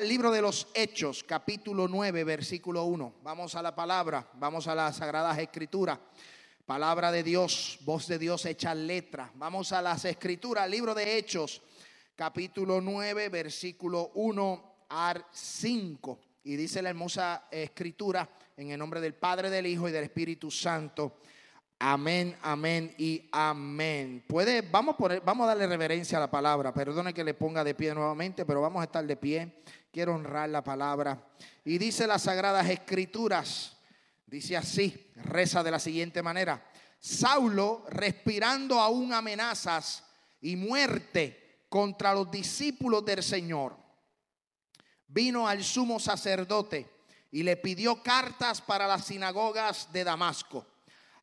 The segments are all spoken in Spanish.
Libro de los Hechos, capítulo 9, versículo 1. Vamos a la palabra, vamos a las sagradas escrituras. Palabra de Dios, voz de Dios hecha letra. Vamos a las escrituras, libro de Hechos, capítulo 9, versículo 1 al 5. Y dice la hermosa escritura en el nombre del Padre, del Hijo y del Espíritu Santo. Amén, amén y amén. Puede, vamos, por, vamos a darle reverencia a la palabra. Perdone que le ponga de pie nuevamente, pero vamos a estar de pie. Quiero honrar la palabra. Y dice las sagradas escrituras, dice así, reza de la siguiente manera. Saulo, respirando aún amenazas y muerte contra los discípulos del Señor, vino al sumo sacerdote y le pidió cartas para las sinagogas de Damasco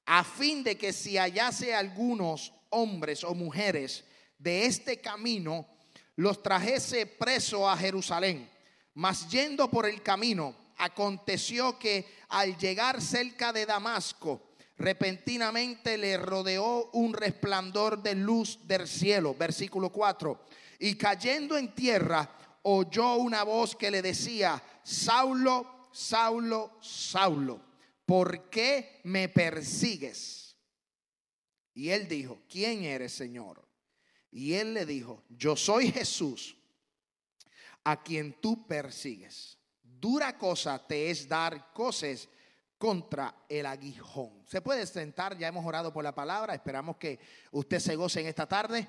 a fin de que si hallase algunos hombres o mujeres de este camino, los trajese preso a Jerusalén. Mas yendo por el camino, aconteció que al llegar cerca de Damasco, repentinamente le rodeó un resplandor de luz del cielo. Versículo 4. Y cayendo en tierra, oyó una voz que le decía, Saulo, Saulo, Saulo ¿por qué me persigues? Y él dijo, ¿quién eres, Señor? Y él le dijo, yo soy Jesús, a quien tú persigues. Dura cosa te es dar cosas contra el aguijón. Se puede sentar, ya hemos orado por la palabra, esperamos que usted se goce en esta tarde.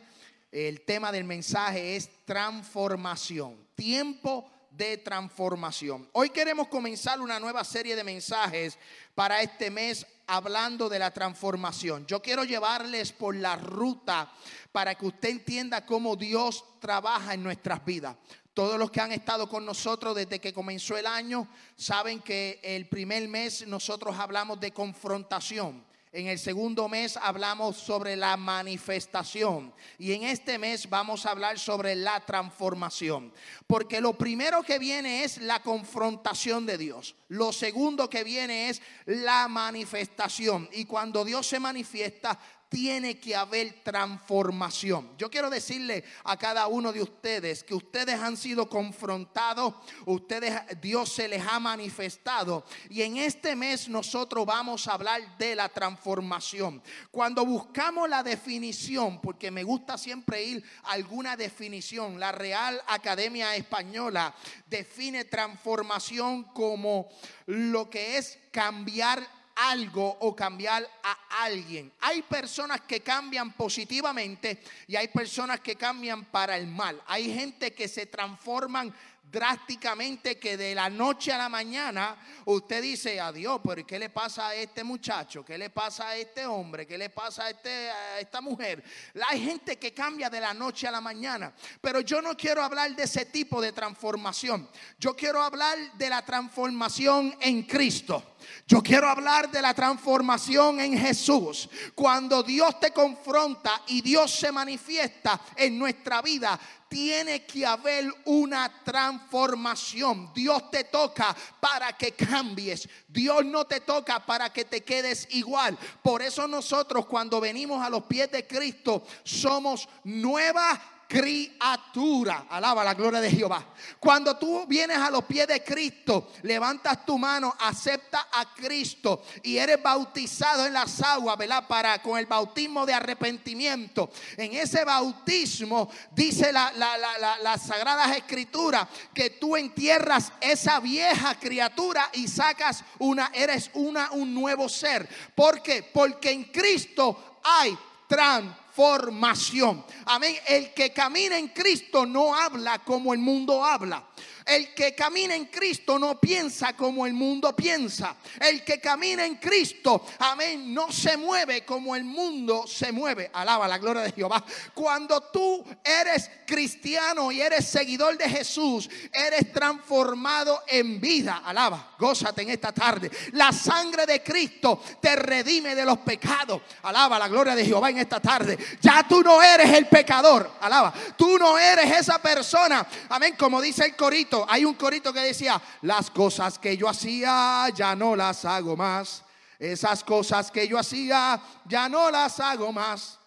El tema del mensaje es transformación, tiempo de transformación. Hoy queremos comenzar una nueva serie de mensajes para este mes hablando de la transformación. Yo quiero llevarles por la ruta para que usted entienda cómo Dios trabaja en nuestras vidas. Todos los que han estado con nosotros desde que comenzó el año saben que el primer mes nosotros hablamos de confrontación. En el segundo mes hablamos sobre la manifestación y en este mes vamos a hablar sobre la transformación. Porque lo primero que viene es la confrontación de Dios. Lo segundo que viene es la manifestación. Y cuando Dios se manifiesta, tiene que haber transformación. Yo quiero decirle a cada uno de ustedes que ustedes han sido confrontados, ustedes Dios se les ha manifestado y en este mes nosotros vamos a hablar de la transformación. Cuando buscamos la definición, porque me gusta siempre ir a alguna definición, la Real Academia Española define transformación como lo que es cambiar algo o cambiar a alguien. Hay personas que cambian positivamente y hay personas que cambian para el mal. Hay gente que se transforman drásticamente que de la noche a la mañana usted dice, adiós, pero ¿qué le pasa a este muchacho? ¿Qué le pasa a este hombre? ¿Qué le pasa a, este, a esta mujer? Hay gente que cambia de la noche a la mañana, pero yo no quiero hablar de ese tipo de transformación. Yo quiero hablar de la transformación en Cristo. Yo quiero hablar de la transformación en Jesús. Cuando Dios te confronta y Dios se manifiesta en nuestra vida, tiene que haber una transformación. Dios te toca para que cambies. Dios no te toca para que te quedes igual. Por eso nosotros cuando venimos a los pies de Cristo somos nuevas criatura. Alaba la gloria de Jehová. Cuando tú vienes a los pies de Cristo, levantas tu mano, acepta a Cristo y eres bautizado en las aguas, ¿verdad? Para con el bautismo de arrepentimiento. En ese bautismo dice la, la, la, las sagradas escrituras que tú entierras esa vieja criatura y sacas una, eres una, un nuevo ser. ¿Por qué? Porque en Cristo hay transformación formación. Amén. El que camina en Cristo no habla como el mundo habla. El que camina en Cristo no piensa como el mundo piensa. El que camina en Cristo, amén, no se mueve como el mundo se mueve. Alaba la gloria de Jehová. Cuando tú eres cristiano y eres seguidor de Jesús, eres transformado en vida. Alaba, gózate en esta tarde. La sangre de Cristo te redime de los pecados. Alaba la gloria de Jehová en esta tarde. Ya tú no eres el pecador. Alaba, tú no eres esa persona. Amén, como dice el corito hay un corito que decía, las cosas que yo hacía ya no las hago más. Esas cosas que yo hacía ya no las hago más.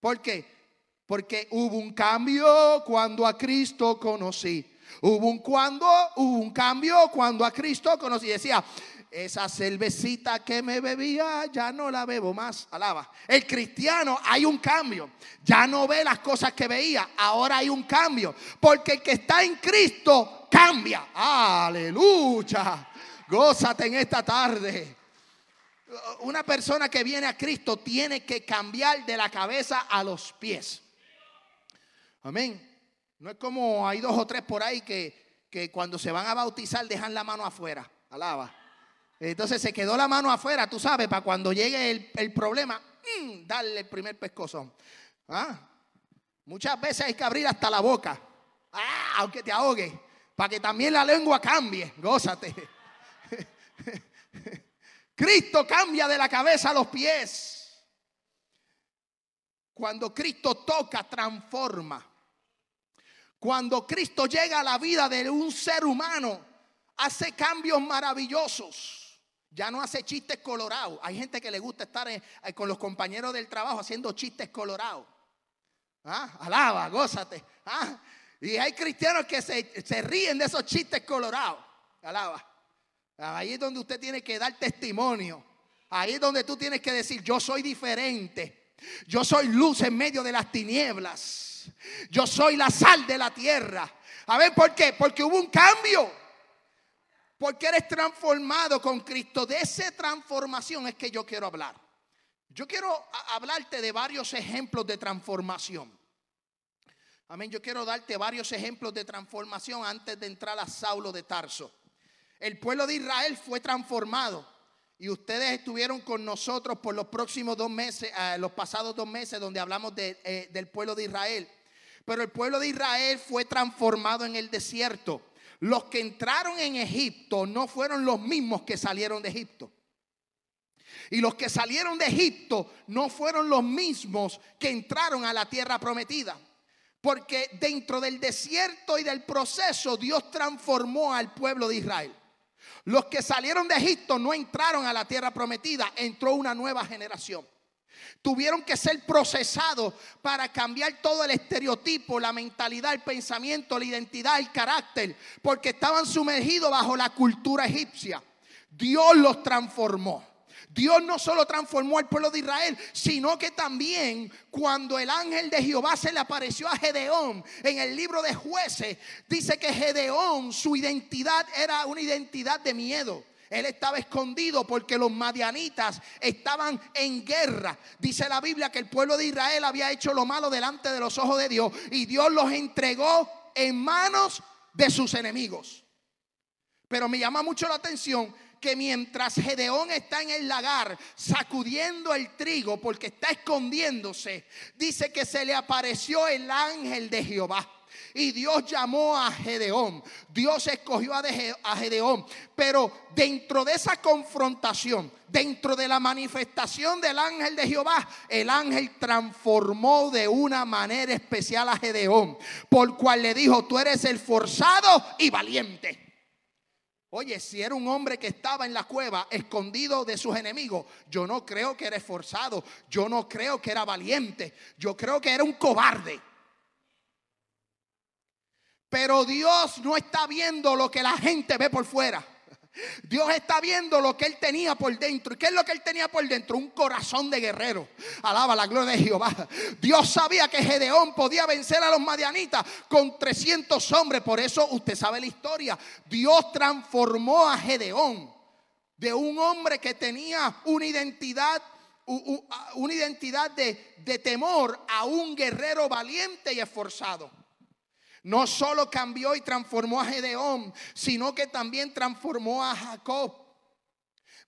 ¿Por qué? Porque hubo un cambio cuando a Cristo conocí. Hubo un cuando, hubo un cambio cuando a Cristo conocí. Decía, esa cervecita que me bebía ya no la bebo más. Alaba. El cristiano hay un cambio. Ya no ve las cosas que veía. Ahora hay un cambio. Porque el que está en Cristo cambia. Aleluya. Gózate en esta tarde. Una persona que viene a Cristo tiene que cambiar de la cabeza a los pies. Amén. No es como hay dos o tres por ahí que, que cuando se van a bautizar dejan la mano afuera. Alaba. Entonces se quedó la mano afuera, tú sabes, para cuando llegue el, problema, mm, darle el primer pescozón. ¿Ah? Muchas veces hay que abrir hasta la boca, ah, aunque te ahogue, para que también la lengua cambie. Gózate. Cristo cambia de la cabeza a los pies. Cuando Cristo toca, transforma. Cuando Cristo llega a la vida de un ser humano, hace cambios maravillosos. Ya no hace chistes colorados. Hay gente que le gusta estar eh, con los compañeros del trabajo haciendo chistes colorados. ¿Ah? Alaba, gózate. ¿Ah? Y hay cristianos que se, se ríen de esos chistes colorados. Alaba. Ahí es donde usted tiene que dar testimonio. Ahí es donde tú tienes que decir, yo soy diferente. Yo soy luz en medio de las tinieblas. Yo soy la sal de la tierra. A ver, ¿por qué? Porque hubo un cambio. Porque eres transformado con Cristo. De esa transformación es que yo quiero hablar. Yo quiero hablarte de varios ejemplos de transformación. Amén. Yo quiero darte varios ejemplos de transformación antes de entrar a Saulo de Tarso. El pueblo de Israel fue transformado. Y ustedes estuvieron con nosotros por los próximos dos meses, eh, los pasados dos meses, donde hablamos eh, del pueblo de Israel. Pero el pueblo de Israel fue transformado en el desierto. Los que entraron en Egipto no fueron los mismos que salieron de Egipto. Y los que salieron de Egipto no fueron los mismos que entraron a la tierra prometida. Porque dentro del desierto y del proceso Dios transformó al pueblo de Israel. Los que salieron de Egipto no entraron a la tierra prometida, entró una nueva generación. Tuvieron que ser procesados para cambiar todo el estereotipo, la mentalidad, el pensamiento, la identidad, el carácter, porque estaban sumergidos bajo la cultura egipcia. Dios los transformó. Dios no solo transformó al pueblo de Israel, sino que también cuando el ángel de Jehová se le apareció a Gedeón en el libro de jueces, dice que Gedeón, su identidad era una identidad de miedo. Él estaba escondido porque los madianitas estaban en guerra. Dice la Biblia que el pueblo de Israel había hecho lo malo delante de los ojos de Dios y Dios los entregó en manos de sus enemigos. Pero me llama mucho la atención que mientras Gedeón está en el lagar sacudiendo el trigo porque está escondiéndose, dice que se le apareció el ángel de Jehová. Y Dios llamó a Gedeón. Dios escogió a Gedeón. Pero dentro de esa confrontación, dentro de la manifestación del ángel de Jehová, el ángel transformó de una manera especial a Gedeón. Por cual le dijo, tú eres el forzado y valiente. Oye, si era un hombre que estaba en la cueva escondido de sus enemigos, yo no creo que era esforzado, yo no creo que era valiente, yo creo que era un cobarde. Pero Dios no está viendo lo que la gente ve por fuera. Dios está viendo lo que él tenía por dentro. ¿Y qué es lo que él tenía por dentro? Un corazón de guerrero. Alaba la gloria de Jehová. Dios sabía que Gedeón podía vencer a los madianitas con 300 hombres. Por eso usted sabe la historia. Dios transformó a Gedeón de un hombre que tenía una identidad una identidad de, de temor a un guerrero valiente y esforzado. No solo cambió y transformó a Gedeón, sino que también transformó a Jacob.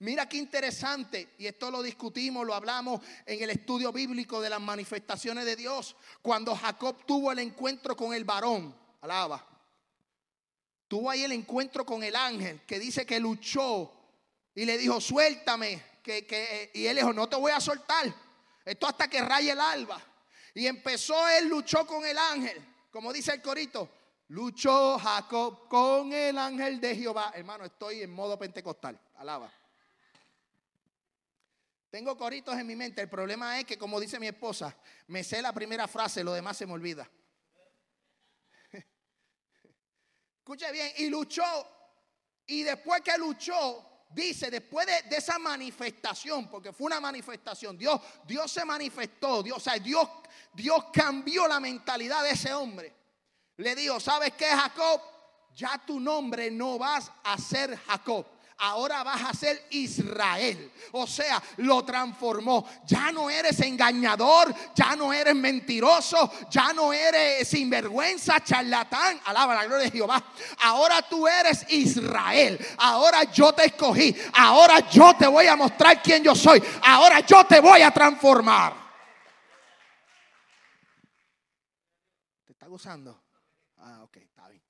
Mira qué interesante, y esto lo discutimos, lo hablamos en el estudio bíblico de las manifestaciones de Dios, cuando Jacob tuvo el encuentro con el varón, alaba, tuvo ahí el encuentro con el ángel que dice que luchó y le dijo, suéltame, que, y él dijo, no te voy a soltar, esto hasta que raye el alba. Y empezó él, luchó con el ángel. Como dice el corito, luchó Jacob con el ángel de Jehová. Hermano, estoy en modo pentecostal. Alaba. Tengo coritos en mi mente. El problema es que, como dice mi esposa, me sé la primera frase, lo demás se me olvida. Escuche bien, y luchó. Y después que luchó, dice, después de, esa manifestación, porque fue una manifestación, Dios, Dios se manifestó, Dios, o sea, Dios, Dios cambió la mentalidad de ese hombre. Le dijo, ¿sabes qué, Jacob? Ya tu nombre no vas a ser Jacob ahora vas a ser Israel. O sea, lo transformó. Ya no eres engañador, ya no eres mentiroso, ya no eres sinvergüenza, charlatán. Alaba la gloria de Jehová. Ahora tú eres Israel. Ahora yo te escogí. Ahora yo te voy a mostrar quién yo soy. Ahora yo te voy a transformar. ¿Te está gozando? Ah, ok, está bien.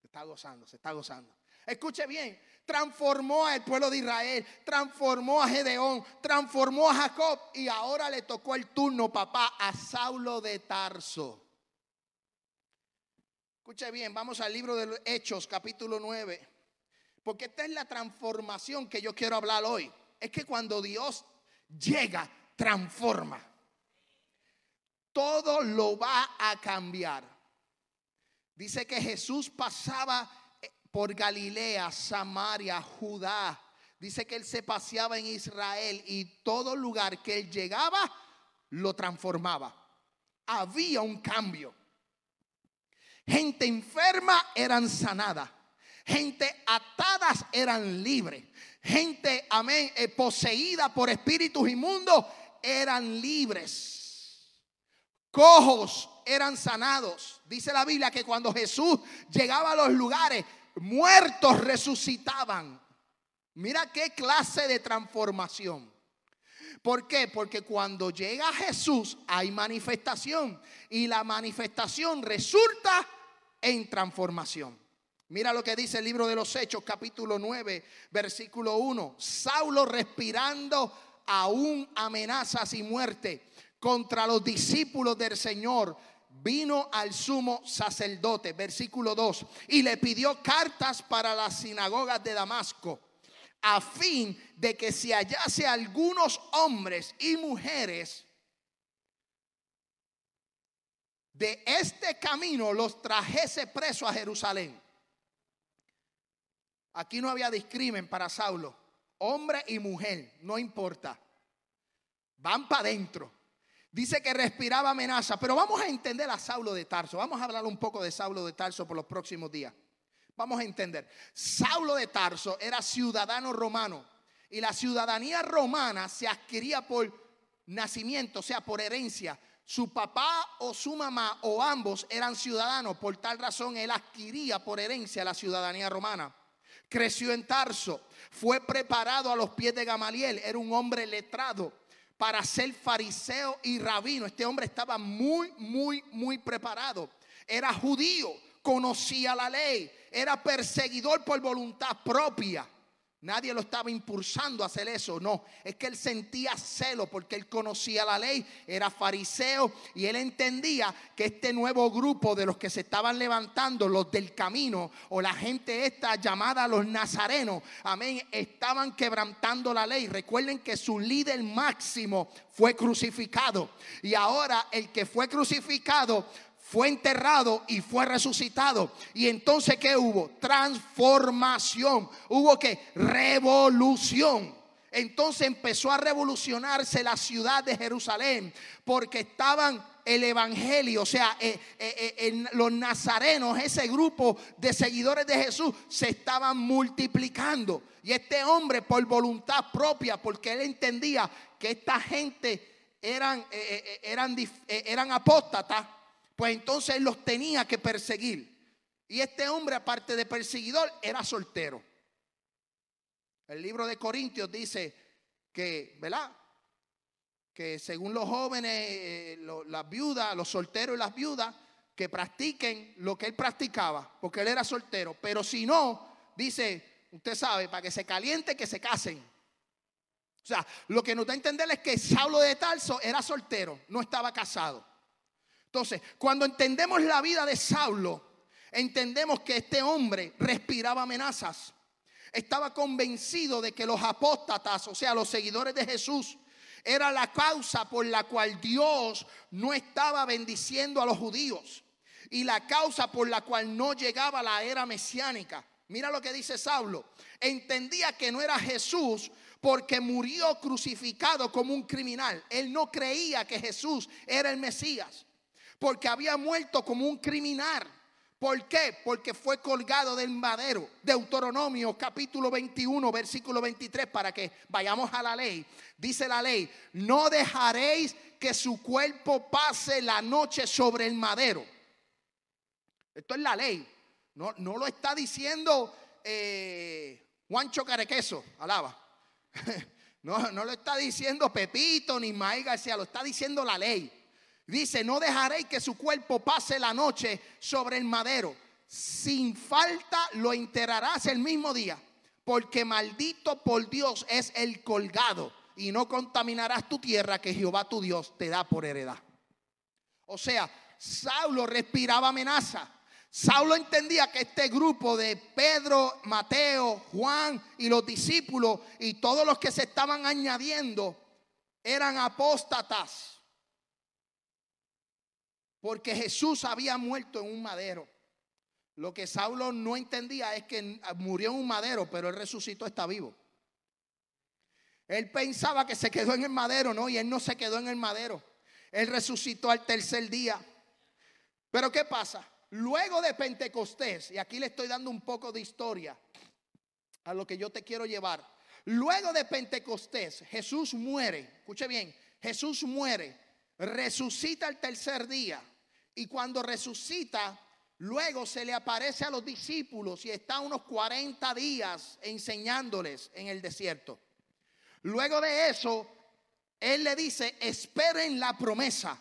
Se está gozando, se está gozando. Escuche bien, transformó al pueblo de Israel, transformó a Gedeón, transformó a Jacob y ahora le tocó el turno, papá, a Saulo de Tarso. Escuche bien, vamos al libro de Hechos, capítulo 9. Porque esta es la transformación que yo quiero hablar hoy. Es que cuando Dios llega, transforma. Todo lo va a cambiar. Dice que Jesús pasaba por Galilea, Samaria, Judá. Dice que él se paseaba en Israel y todo lugar que él llegaba lo transformaba. Había un cambio. Gente enferma eran sanadas. Gente atadas eran libres. Gente, amén, eh, poseída por espíritus inmundos eran libres. Cojos eran sanados. Dice la Biblia que cuando Jesús llegaba a los lugares, muertos resucitaban. Mira qué clase de transformación. ¿Por qué? Porque cuando llega Jesús hay manifestación y la manifestación resulta en transformación. Mira lo que dice el libro de los Hechos, capítulo 9, versículo 1. Saulo respirando aún amenazas y muerte contra los discípulos del Señor vino al sumo sacerdote, versículo 2, y le pidió cartas para las sinagogas de Damasco, a fin de que si hallase algunos hombres y mujeres de este camino, los trajese preso a Jerusalén. Aquí no había discrimen para Saulo, hombre y mujer, no importa. Van para adentro. Dice que respiraba amenaza, pero vamos a entender a Saulo de Tarso. Vamos a hablar un poco de Saulo de Tarso por los próximos días. Vamos a entender. Saulo de Tarso era ciudadano romano y la ciudadanía romana se adquiría por nacimiento, o sea, por herencia. Su papá o su mamá o ambos eran ciudadanos, por tal razón él adquiría por herencia la ciudadanía romana. Creció en Tarso, fue preparado a los pies de Gamaliel, era un hombre letrado para ser fariseo y rabino. Este hombre estaba muy, muy, muy preparado. Era judío, conocía la ley, era perseguidor por voluntad propia. Nadie lo estaba impulsando a hacer eso, no. Es que él sentía celo porque él conocía la ley, era fariseo y él entendía que este nuevo grupo de los que se estaban levantando, los del camino o la gente esta llamada los nazarenos, amén, estaban quebrantando la ley. Recuerden que su líder máximo fue crucificado y ahora el que fue crucificado fue enterrado y fue resucitado. Y entonces, ¿qué hubo? Transformación. Hubo que revolución. Entonces empezó a revolucionarse la ciudad de Jerusalén porque estaban el evangelio, o sea, eh, eh, eh, los nazarenos, ese grupo de seguidores de Jesús, se estaban multiplicando. Y este hombre, por voluntad propia, porque él entendía que esta gente eran, eran, eran apóstatas, pues entonces él los tenía que perseguir. Y este hombre, aparte de perseguidor, era soltero. El libro de Corintios dice que, ¿verdad? Que según los jóvenes, eh, las viudas, los solteros y las viudas, que practiquen lo que él practicaba, porque él era soltero. Pero si no, dice, usted sabe, para que se caliente, que se casen. O sea, lo que nos da a entender es que Saulo de Tarso era soltero, no estaba casado. Entonces, cuando entendemos la vida de Saulo, entendemos que este hombre respiraba amenazas. Estaba convencido de que los apóstatas, o sea, los seguidores de Jesús, era la causa por la cual Dios no estaba bendiciendo a los judíos. y la causa por la cual no llegaba la era mesiánica. Mira lo que dice Saulo. Entendía que no era Jesús porque murió crucificado como un criminal. Él no creía que Jesús era el Mesías, porque había muerto como un criminal. ¿Por qué? Porque fue colgado del madero. Deuteronomio capítulo 21, versículo 23, para que vayamos a la ley. Dice la ley, no dejaréis que su cuerpo pase la noche sobre el madero. Esto es la ley. No, no lo está diciendo eh, Juancho Carequeso, alaba. No, no lo está diciendo Pepito ni Maíz García, lo está diciendo la ley. Dice, no dejaréis que su cuerpo pase la noche sobre el madero. Sin falta lo enterrarás el mismo día, porque maldito por Dios es el colgado, y no contaminarás tu tierra que Jehová tu Dios te da por heredad. O sea, Saulo respiraba amenaza. Saulo entendía que este grupo de Pedro, Mateo, Juan y los discípulos y todos los que se estaban añadiendo eran apóstatas. Porque Jesús había muerto en un madero. Lo que Saulo no entendía es que murió en un madero, pero él resucitó, está vivo. Él pensaba que se quedó en el madero, no, y él no se quedó en el madero. Él resucitó al tercer día. Pero ¿qué pasa? Luego de Pentecostés, y aquí le estoy dando un poco de historia a lo que yo te quiero llevar. Luego de Pentecostés, Jesús muere, escuche bien, Jesús muere, resucita el tercer día, y cuando resucita, luego se le aparece a los discípulos y está unos 40 días enseñándoles en el desierto. Luego de eso, Él le dice, esperen la promesa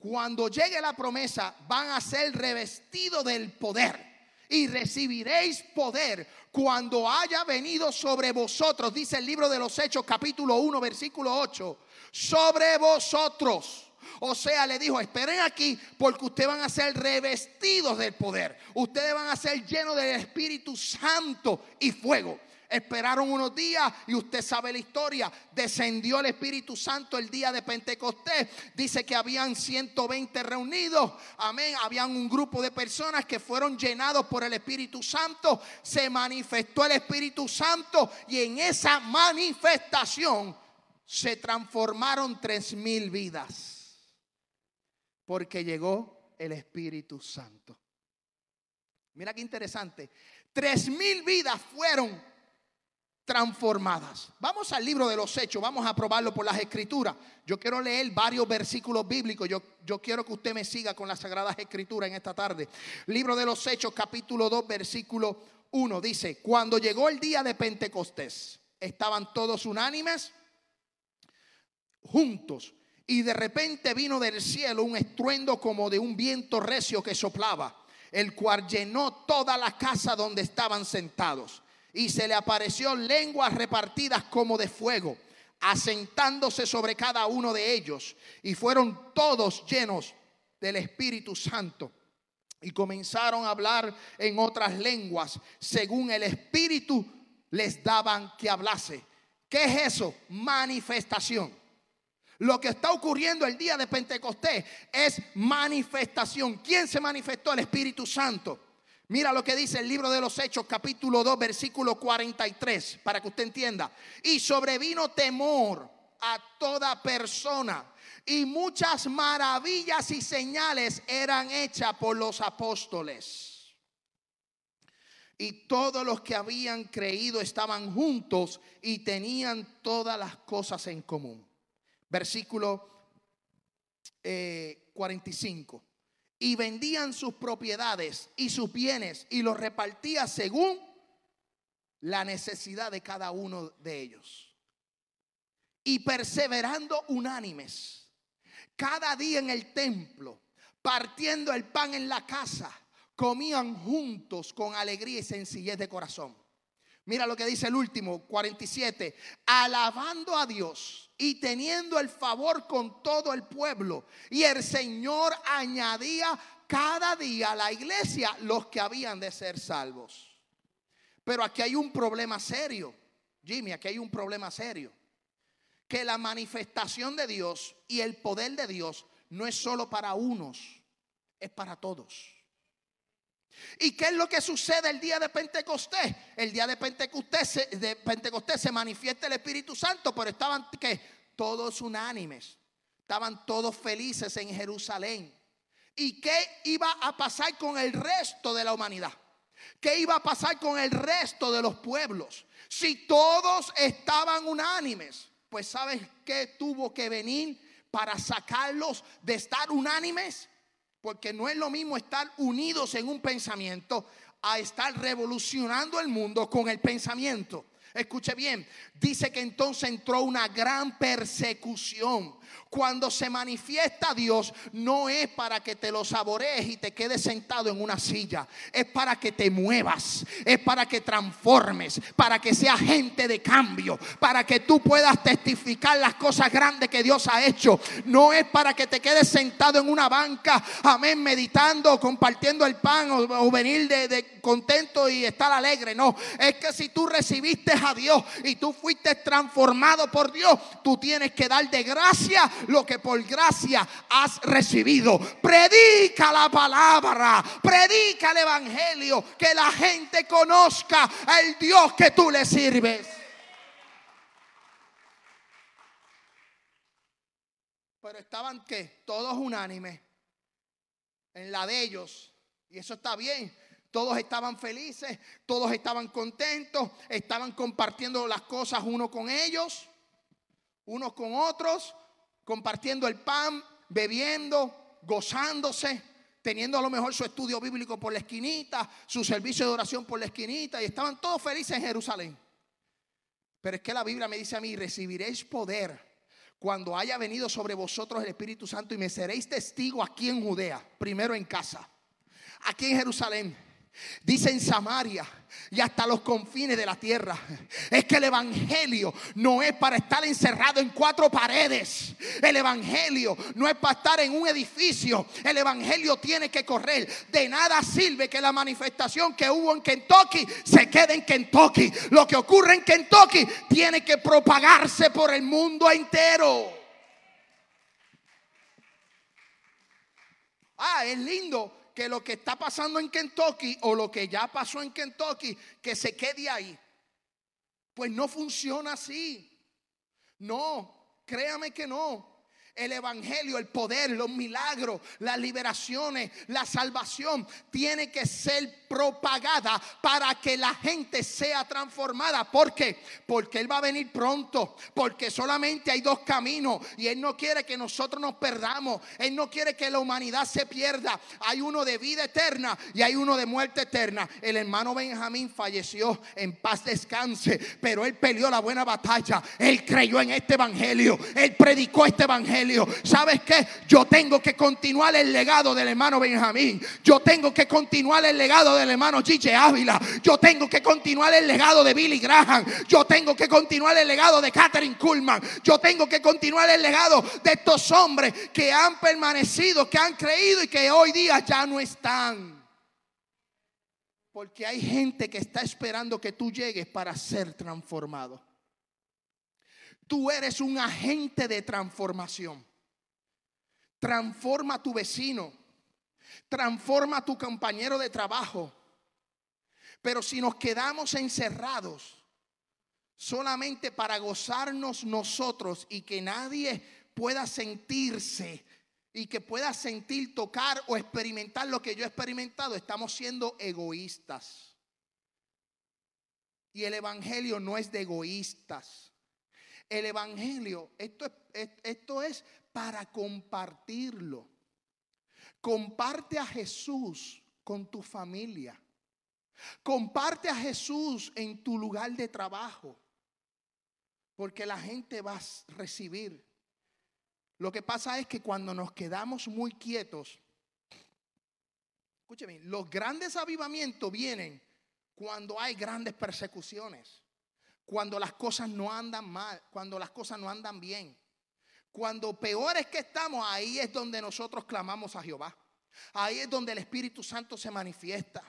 cuando llegue la promesa, van a ser revestidos del poder. Y recibiréis poder cuando haya venido sobre vosotros, dice el libro de los Hechos capítulo 1 versículo 8, sobre vosotros. O sea, le dijo, esperen aquí porque ustedes van a ser revestidos del poder. Ustedes van a ser llenos del Espíritu Santo y fuego. Esperaron unos días y usted sabe la historia. Descendió el Espíritu Santo el día de Pentecostés. Dice que habían 120 reunidos. Amén. Habían un grupo de personas que fueron llenados por el Espíritu Santo. Se manifestó el Espíritu Santo y en esa manifestación se transformaron tres mil vidas. Porque llegó el Espíritu Santo. Mira qué interesante. Tres mil vidas fueron transformadas. Vamos al libro de los hechos, vamos a probarlo por las escrituras. Yo quiero leer varios versículos bíblicos, yo, yo quiero que usted me siga con las sagradas escrituras en esta tarde. Libro de los hechos, capítulo 2, versículo 1, dice, cuando llegó el día de Pentecostés, estaban todos unánimes, juntos, y de repente vino del cielo un estruendo como de un viento recio que soplaba, el cual llenó toda la casa donde estaban sentados y se le apareció lenguas repartidas como de fuego, asentándose sobre cada uno de ellos, y fueron todos llenos del Espíritu Santo. Y comenzaron a hablar en otras lenguas, según el Espíritu les daban que hablase. ¿Qué es eso? Manifestación. Lo que está ocurriendo el día de Pentecostés es manifestación. ¿Quién se manifestó? El Espíritu Santo. Mira lo que dice el libro de los Hechos, capítulo 2, versículo 43, para que usted entienda. Y sobrevino temor a toda persona. Y muchas maravillas y señales eran hechas por los apóstoles. Y todos los que habían creído estaban juntos y tenían todas las cosas en común. Versículo 45 eh, y vendían sus propiedades y sus bienes y los repartía según la necesidad de cada uno de ellos. Y perseverando unánimes, cada día en el templo, partiendo el pan en la casa, comían juntos con alegría y sencillez de corazón. Mira lo que dice el último, 47, alabando a Dios y teniendo el favor con todo el pueblo. Y el Señor añadía cada día a la iglesia los que habían de ser salvos. Pero aquí hay un problema serio. Jimmy, aquí hay un problema serio. Que la manifestación de Dios y el poder de Dios no es solo para unos, es para todos. ¿Y qué es lo que sucede el día de Pentecostés? El día de Pentecostés, se, de Pentecostés manifiesta el Espíritu Santo, pero estaban ¿qué? todos unánimes, estaban todos felices en Jerusalén. ¿Y qué iba a pasar con el resto de la humanidad? ¿Qué iba a pasar con el resto de los pueblos? Si todos estaban unánimes, pues ¿sabes qué tuvo que venir para sacarlos de estar unánimes? Porque no es lo mismo estar unidos en un pensamiento a estar revolucionando el mundo con el pensamiento. Escuche bien, dice que entonces entró una gran persecución. Cuando se manifiesta Dios, no es para que te lo saborees y te quedes sentado en una silla. Es para que te muevas, es para que transformes, para que seas gente de cambio, para que tú puedas testificar las cosas grandes que Dios ha hecho. No es para que te quedes sentado en una banca, amén, meditando, compartiendo el pan o, venir de, de contento y estar alegre. No, es que si tú recibiste a Dios y tú fuiste transformado por Dios, tú tienes que dar de gracia lo que por gracia has recibido. Predica la palabra, predica el evangelio, que la gente conozca al Dios que tú le sirves. Pero estaban que todos unánimes en la de ellos. Y eso está bien. Todos estaban felices, todos estaban contentos, estaban compartiendo las cosas uno con ellos, unos con otros, compartiendo el pan, bebiendo, gozándose, teniendo a lo mejor su estudio bíblico por la esquinita, su servicio de oración por la esquinita, y estaban todos felices en Jerusalén. Pero es que la Biblia me dice a mí, recibiréis poder cuando haya venido sobre vosotros el Espíritu Santo y me seréis testigo aquí en Judea, primero en casa, aquí en Jerusalén Dice en Samaria y hasta los confines de la tierra. Es que el Evangelio no es para estar encerrado en cuatro paredes. El Evangelio no es para estar en un edificio. El Evangelio tiene que correr. De nada sirve que la manifestación que hubo en Kentucky se quede en Kentucky. Lo que ocurre en Kentucky tiene que propagarse por el mundo entero. Ah, es lindo que lo que está pasando en Kentucky o lo que ya pasó en Kentucky, que se quede ahí. Pues no funciona así. No, créame que no el evangelio, el poder, los milagros, las liberaciones, la salvación tiene que ser propagada para que la gente sea transformada. ¿Por qué? Porque Él va a venir pronto, porque solamente hay dos caminos y Él no quiere que nosotros nos perdamos, Él no quiere que la humanidad se pierda. Hay uno de vida eterna y hay uno de muerte eterna. El hermano Benjamín falleció en paz descanse, pero Él peleó la buena batalla, Él creyó en este evangelio, Él predicó este ¿Sabes qué? Yo tengo que continuar el legado del hermano Benjamín. Yo tengo que continuar el legado del hermano Chiche Ávila. Yo tengo que continuar el legado de Billy Graham. Yo tengo que continuar el legado de Catherine Kuhlman. Yo tengo que continuar el legado de estos hombres que han permanecido, que han creído y que hoy día ya no están. Porque hay gente que está esperando que tú llegues para ser transformado. Tú eres un agente de transformación. Transforma a tu vecino. Transforma a tu compañero de trabajo. Pero si nos quedamos encerrados solamente para gozarnos nosotros y que nadie pueda sentirse y que pueda sentir, tocar o experimentar lo que yo he experimentado, estamos siendo egoístas. Y el Evangelio no es de egoístas. El Evangelio, esto es, esto es para compartirlo. Comparte a Jesús con tu familia. Comparte a Jesús en tu lugar de trabajo. Porque la gente va a recibir. Lo que pasa es que cuando nos quedamos muy quietos, escúcheme, los grandes avivamientos vienen cuando hay grandes persecuciones cuando las cosas no andan mal, cuando las cosas no andan bien. Cuando peores que estamos, ahí es donde nosotros clamamos a Jehová. Ahí es donde el Espíritu Santo se manifiesta.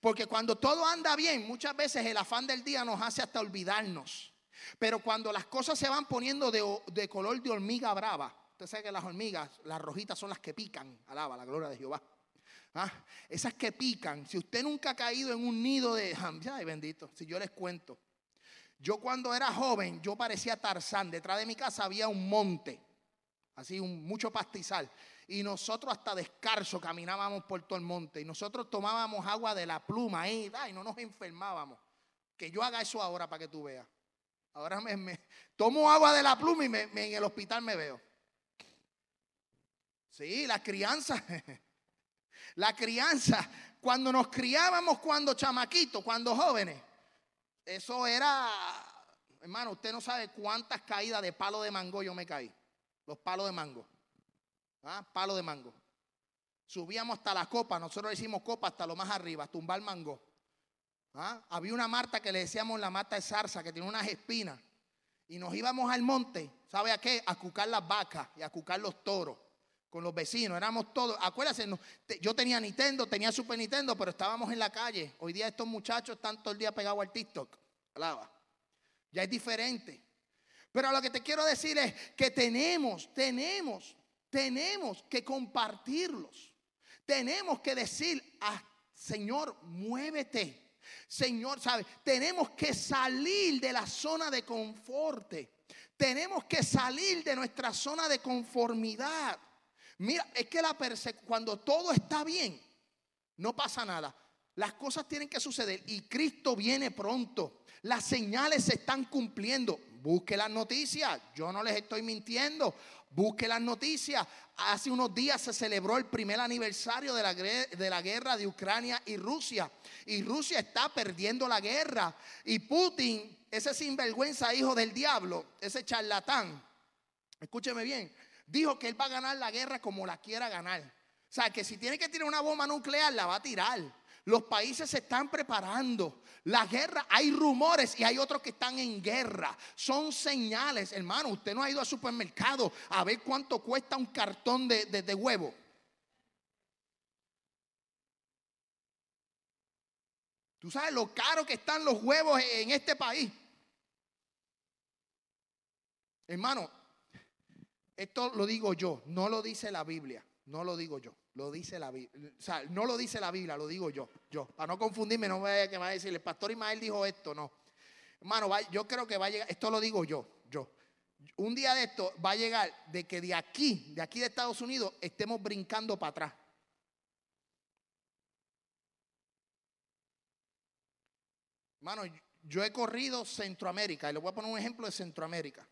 Porque cuando todo anda bien, muchas veces el afán del día nos hace hasta olvidarnos. Pero cuando las cosas se van poniendo de, color de hormiga brava, usted sabe que las hormigas, las rojitas son las que pican, alaba la gloria de Jehová. ¿Ah? Esas que pican. Si usted nunca ha caído en un nido de... Ay, bendito, si yo les cuento. Yo cuando era joven, yo parecía Tarzán. Detrás de mi casa había un monte, así un, mucho pastizal. Y nosotros hasta descalzo caminábamos por todo el monte. Y nosotros tomábamos agua de la pluma ahí, y no nos enfermábamos. Que yo haga eso ahora para que tú veas. Ahora me, tomo agua de la pluma y en el hospital me veo. Sí, la crianza. La crianza. Cuando nos criábamos cuando chamaquitos, cuando jóvenes. Eso era, hermano, usted no sabe cuántas caídas de palo de mango yo me caí. Los palos de mango. ¿Ah? Palo de mango. Subíamos hasta la copa, nosotros decimos copa hasta lo más arriba, tumbar mango. ¿Ah? Había una Marta que le decíamos la mata de zarza, que tiene unas espinas. Y nos íbamos al monte, ¿sabe a qué? A cucar las vacas y a cucar los toros con los vecinos, éramos todos. Acuérdense, yo tenía Nintendo, tenía Super Nintendo, pero estábamos en la calle. Hoy día estos muchachos están todo el día pegados al TikTok. Alaba. Ya es diferente. Pero lo que te quiero decir es que tenemos, tenemos, tenemos que compartirlos. Tenemos que decir, ah, Señor, muévete. Señor, ¿sabe? Tenemos que salir de la zona de confort. Tenemos que salir de nuestra zona de conformidad. Mira, es que la cuando todo está bien, no pasa nada. Las cosas tienen que suceder y Cristo viene pronto. Las señales se están cumpliendo. Busque las noticias. Yo no les estoy mintiendo. Busque las noticias. Hace unos días se celebró el primer aniversario de la, de la, guerra de Ucrania y Rusia. Y Rusia está perdiendo la guerra. Y Putin, ese sinvergüenza hijo del diablo, ese charlatán, escúcheme bien, dijo que él va a ganar la guerra como la quiera ganar. O sea, que si tiene que tirar una bomba nuclear, la va a tirar. Los países se están preparando. La guerra, hay rumores y hay otros que están en guerra. Son señales, hermano. Usted no ha ido al supermercado a ver cuánto cuesta un cartón de, de huevo. Tú sabes lo caro que están los huevos en este país. Hermano, esto lo digo yo, no lo dice la Biblia, no lo digo yo, lo dice la Biblia. O sea, no lo dice la Biblia, lo digo yo, yo. Para no confundirme, no me que a decir, el pastor Ismael dijo esto, no. Hermano, yo creo que va a llegar, esto lo digo yo, yo. Un día de esto va a llegar de que de aquí, de aquí de Estados Unidos, estemos brincando para atrás. Hermano, yo he corrido Centroamérica, y le voy a poner un ejemplo de Centroamérica.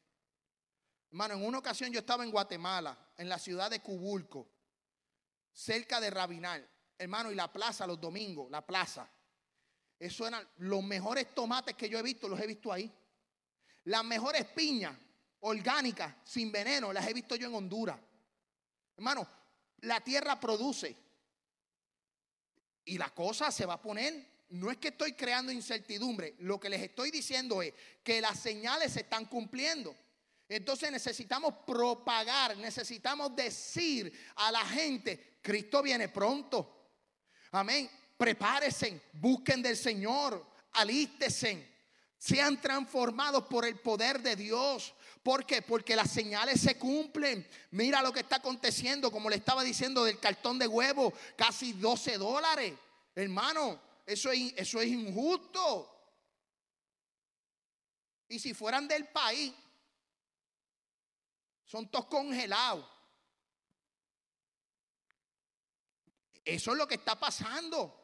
Hermano, en una ocasión yo estaba en Guatemala, en la ciudad de Cubulco, cerca de Rabinal. Hermano, y la plaza los domingos, la plaza. Eso eran los mejores tomates que yo he visto, los he visto ahí. Las mejores piñas orgánicas, sin veneno, las he visto yo en Honduras. Hermano, la tierra produce. Y la cosa se va a poner, no es que estoy creando incertidumbre, lo que les estoy diciendo es que las señales se están cumpliendo. Entonces necesitamos propagar, necesitamos decir a la gente, Cristo viene pronto. Amén. Prepárense, busquen del Señor, alístesen, sean transformados por el poder de Dios. ¿Por qué? Porque las señales se cumplen. Mira lo que está aconteciendo, como le estaba diciendo del cartón de huevo, casi 12 dólares. Hermano, eso es, eso es injusto. Y si fueran del país, son todos congelados. Eso es lo que está pasando.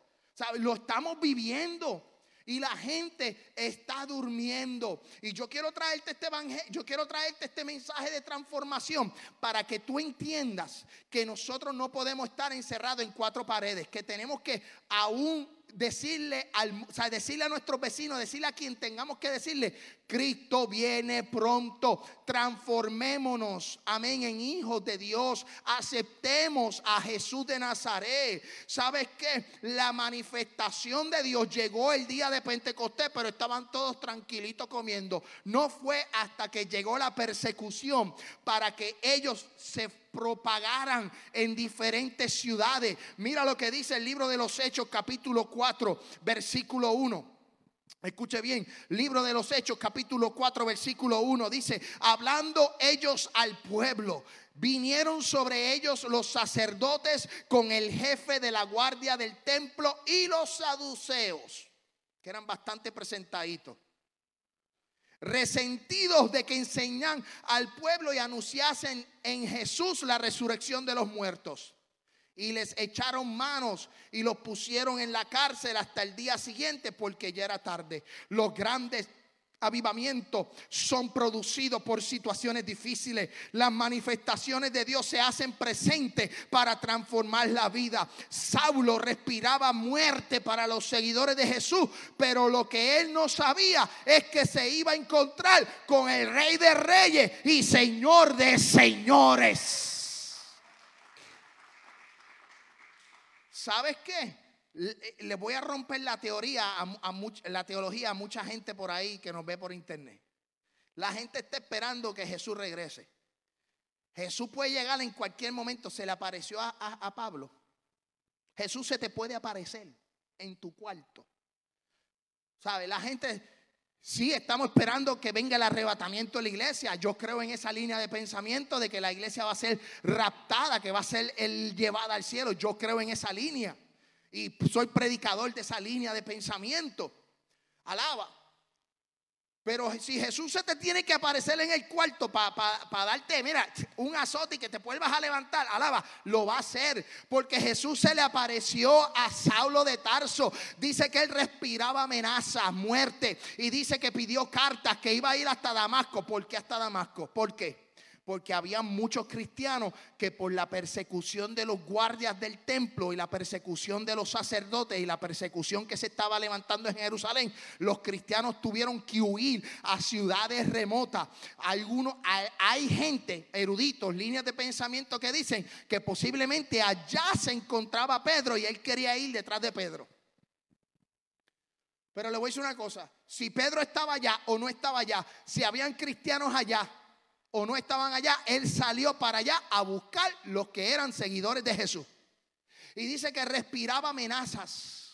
Lo estamos viviendo. Y la gente está durmiendo. Y yo quiero traerte este evangelio, yo quiero traerte este mensaje de transformación para que tú entiendas que nosotros no podemos estar encerrados en cuatro paredes, que tenemos que aún decirle, al, o decirle a nuestros vecinos, decirle a quien tengamos que decirle, Cristo viene pronto, transformémonos, amén, en hijos de Dios, aceptemos a Jesús de Nazaret. ¿Sabes qué? La manifestación de Dios llegó el día de Pentecostés, pero estaban todos tranquilitos comiendo. No fue hasta que llegó la persecución para que ellos se propagaran en diferentes ciudades. Mira lo que dice el libro de los Hechos capítulo 4, versículo 1. Escuche bien, libro de los Hechos, capítulo 4, versículo 1, dice, hablando ellos al pueblo, vinieron sobre ellos los sacerdotes con el jefe de la guardia del templo y los saduceos, que eran bastante presentaditos, resentidos de que enseñan al pueblo y anunciasen en Jesús la resurrección de los muertos y les echaron manos y los pusieron en la cárcel hasta el día siguiente porque ya era tarde. Los grandes avivamientos son producidos por situaciones difíciles. Las manifestaciones de Dios se hacen presentes para transformar la vida. Saulo respiraba muerte para los seguidores de Jesús, pero lo que él no sabía es que se iba a encontrar con el rey de reyes y señor de señores. ¿Sabes qué? Eh, le voy a romper la teoría, a, la teología a mucha gente por ahí que nos ve por internet. La gente está esperando que Jesús regrese. Jesús puede llegar en cualquier momento. Se le apareció a, a Pablo. Jesús se te puede aparecer en tu cuarto. ¿Sabe? La gente, sí, estamos esperando que venga el arrebatamiento de la iglesia. Yo creo en esa línea de pensamiento de que la iglesia va a ser raptada, que va a ser el llevada al cielo. Yo creo en esa línea. Y soy predicador de esa línea de pensamiento. Alaba. Pero si Jesús se te tiene que aparecer en el cuarto para darte, mira, un azote y que te vuelvas a levantar, alaba, lo va a hacer. Porque Jesús se le apareció a Saulo de Tarso. Dice que él respiraba amenazas, muerte. Y dice que pidió cartas, que iba a ir hasta Damasco. ¿Por qué hasta Damasco? ¿Por qué? Porque había muchos cristianos que por la persecución de los guardias del templo y la persecución de los sacerdotes y la persecución que se estaba levantando en Jerusalén, los cristianos tuvieron que huir a ciudades remotas. Algunos, hay gente, eruditos, líneas de pensamiento que dicen que posiblemente allá se encontraba Pedro y él quería ir detrás de Pedro. Pero le voy a decir una cosa, si Pedro estaba allá o no estaba allá, si habían cristianos allá, o no estaban allá, él salió para allá a buscar los que eran seguidores de Jesús. Y dice que respiraba amenazas.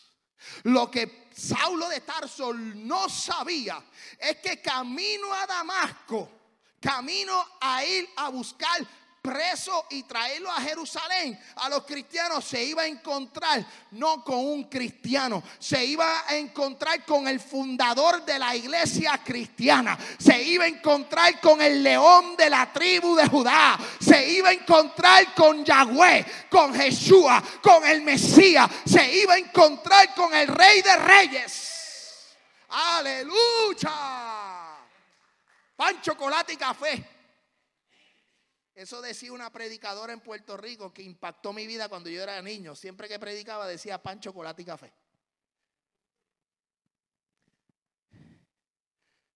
Lo que Saulo de Tarso no sabía es que camino a Damasco, camino a ir a buscar preso y traerlo a Jerusalén, a los cristianos se iba a encontrar no con un cristiano, se iba a encontrar con el fundador de la iglesia cristiana, se iba a encontrar con el león de la tribu de Judá, se iba a encontrar con Yahweh, con Jesús, con el Mesías, se iba a encontrar con el rey de reyes. Aleluya. Pan, chocolate y café. Eso decía una predicadora en Puerto Rico que impactó mi vida cuando yo era niño. Siempre que predicaba decía pan, chocolate y café.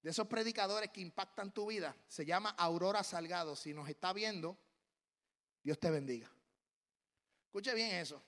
De esos predicadores que impactan tu vida, se llama Aurora Salgado. Si nos está viendo, Dios te bendiga. Escuche bien eso.